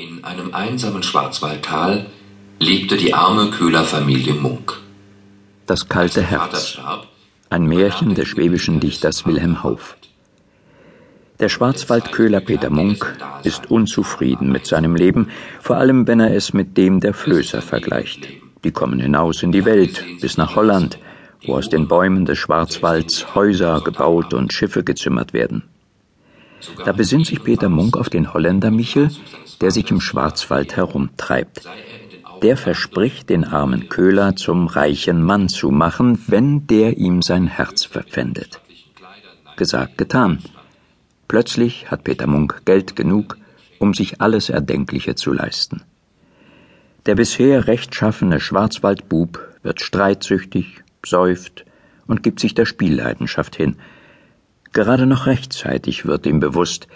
In einem einsamen Schwarzwaldtal lebte die arme Köhlerfamilie Munk. Das kalte Herz. Ein Märchen des schwäbischen Dichters Wilhelm Hauff. Der Schwarzwaldköhler Peter Munk ist unzufrieden mit seinem Leben, vor allem wenn er es mit dem der Flößer vergleicht. Die kommen hinaus in die Welt, bis nach Holland, wo aus den Bäumen des Schwarzwalds Häuser gebaut und Schiffe gezimmert werden. Da besinnt sich Peter Munk auf den Holländer Michel, der sich im Schwarzwald herumtreibt. Der verspricht, den armen Köhler zum reichen Mann zu machen, wenn der ihm sein Herz verpfändet. Gesagt, getan. Plötzlich hat Peter Munk Geld genug, um sich alles Erdenkliche zu leisten. Der bisher rechtschaffene Schwarzwaldbub wird streitsüchtig, säuft und gibt sich der Spielleidenschaft hin. Gerade noch rechtzeitig wird ihm bewusst,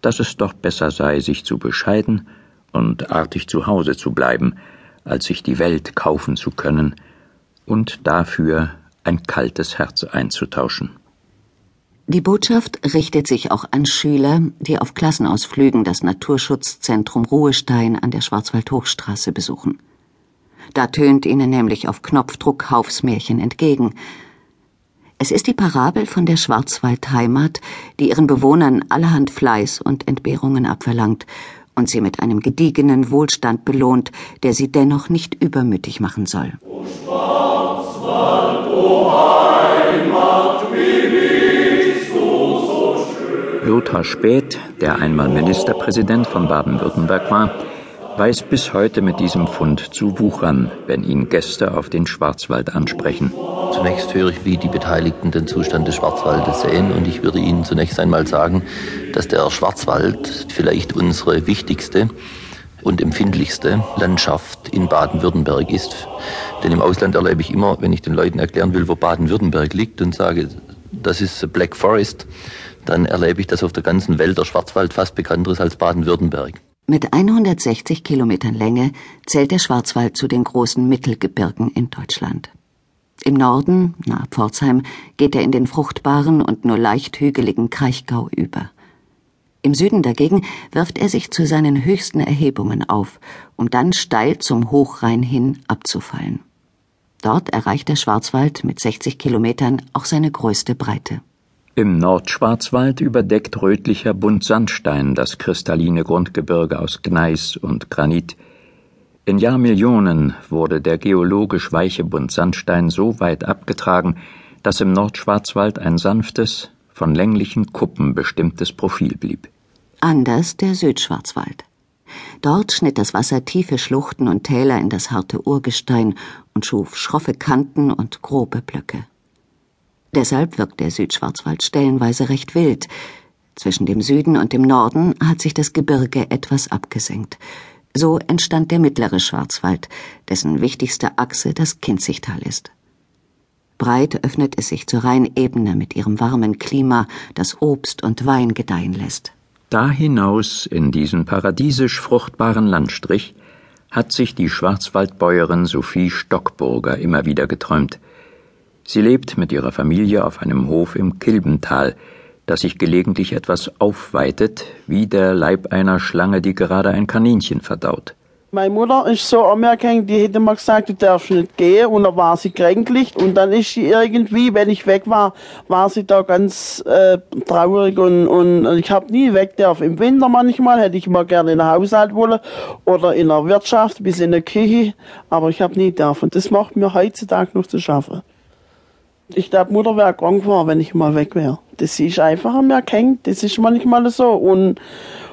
dass es doch besser sei, sich zu bescheiden und artig zu Hause zu bleiben, als sich die Welt kaufen zu können und dafür ein kaltes Herz einzutauschen. Die Botschaft richtet sich auch an Schüler, die auf Klassenausflügen das Naturschutzzentrum Ruhestein an der Schwarzwaldhochstraße besuchen. Da tönt ihnen nämlich auf Knopfdruck Haufs Märchen entgegen, es ist die Parabel von der Schwarzwaldheimat, die ihren Bewohnern allerhand Fleiß und Entbehrungen abverlangt und sie mit einem gediegenen Wohlstand belohnt, der sie dennoch nicht übermütig machen soll. O Schwarzwald, o Heimat, so schön. Lothar Späth, der einmal Ministerpräsident von Baden-Württemberg war, weiß bis heute mit diesem Fund zu wuchern, wenn ihn Gäste auf den Schwarzwald ansprechen. Zunächst höre ich, wie die Beteiligten den Zustand des Schwarzwaldes sehen und ich würde Ihnen zunächst einmal sagen, dass der Schwarzwald vielleicht unsere wichtigste und empfindlichste Landschaft in Baden-Württemberg ist. Denn im Ausland erlebe ich immer, wenn ich den Leuten erklären will, wo Baden-Württemberg liegt und sage, das ist Black Forest, dann erlebe ich, dass auf der ganzen Welt der Schwarzwald fast bekannter ist als Baden-Württemberg. Mit 160 Kilometern Länge zählt der Schwarzwald zu den großen Mittelgebirgen in Deutschland. Im Norden, nahe Pforzheim, geht er in den fruchtbaren und nur leicht hügeligen Kraichgau über. Im Süden dagegen wirft er sich zu seinen höchsten Erhebungen auf, um dann steil zum Hochrhein hin abzufallen. Dort erreicht der Schwarzwald mit 60 Kilometern auch seine größte Breite. Im Nordschwarzwald überdeckt rötlicher Buntsandstein das kristalline Grundgebirge aus Gneis und Granit, in Jahrmillionen wurde der geologisch weiche Buntsandstein so weit abgetragen, dass im Nordschwarzwald ein sanftes, von länglichen Kuppen bestimmtes Profil blieb. Anders der Südschwarzwald. Dort schnitt das Wasser tiefe Schluchten und Täler in das harte Urgestein und schuf schroffe Kanten und grobe Blöcke. Deshalb wirkt der Südschwarzwald stellenweise recht wild. Zwischen dem Süden und dem Norden hat sich das Gebirge etwas abgesenkt. So entstand der mittlere Schwarzwald, dessen wichtigste Achse das Kinzigtal ist. Breit öffnet es sich zur Rheinebene mit ihrem warmen Klima, das Obst und Wein gedeihen lässt. Da hinaus in diesen paradiesisch fruchtbaren Landstrich hat sich die Schwarzwaldbäuerin Sophie Stockburger immer wieder geträumt. Sie lebt mit ihrer Familie auf einem Hof im Kilbental, das sich gelegentlich etwas aufweitet, wie der Leib einer Schlange, die gerade ein Kaninchen verdaut. Meine Mutter ist so anerkannt, die hätte mal gesagt, du darfst nicht gehen und dann war sie kränklich und dann ist sie irgendwie, wenn ich weg war, war sie da ganz äh, traurig und, und ich habe nie weg darf. Im Winter manchmal hätte ich mal gerne in der Haushalt wollen oder in der Wirtschaft bis in der Küche, aber ich habe nie dürfen. Das macht mir heutzutage noch zu schaffen. Ich glaube, Mutter wäre krank geworden, wenn ich mal weg wäre. Das ist einfach mehr hängt. Das ist manchmal so. Und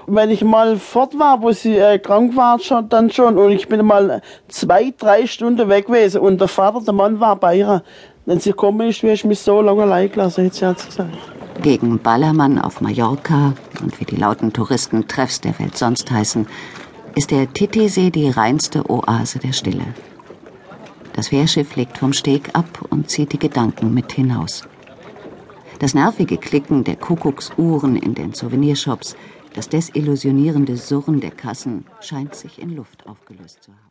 wenn ich mal fort war, wo sie äh, krank war, schon, dann schon. Und ich bin mal zwei, drei Stunden weg gewesen. Und der Vater, der Mann, war bei ihr. Wenn sie gekommen ist, wäre ich mich so lange allein gelassen, hat sie gesagt. Gegen Ballermann auf Mallorca und wie die lauten Touristentreffs der Welt sonst heißen, ist der Titisee die reinste Oase der Stille. Das Fährschiff legt vom Steg ab und zieht die Gedanken mit hinaus. Das nervige Klicken der Kuckucksuhren in den Souvenirshops, das desillusionierende Surren der Kassen scheint sich in Luft aufgelöst zu haben.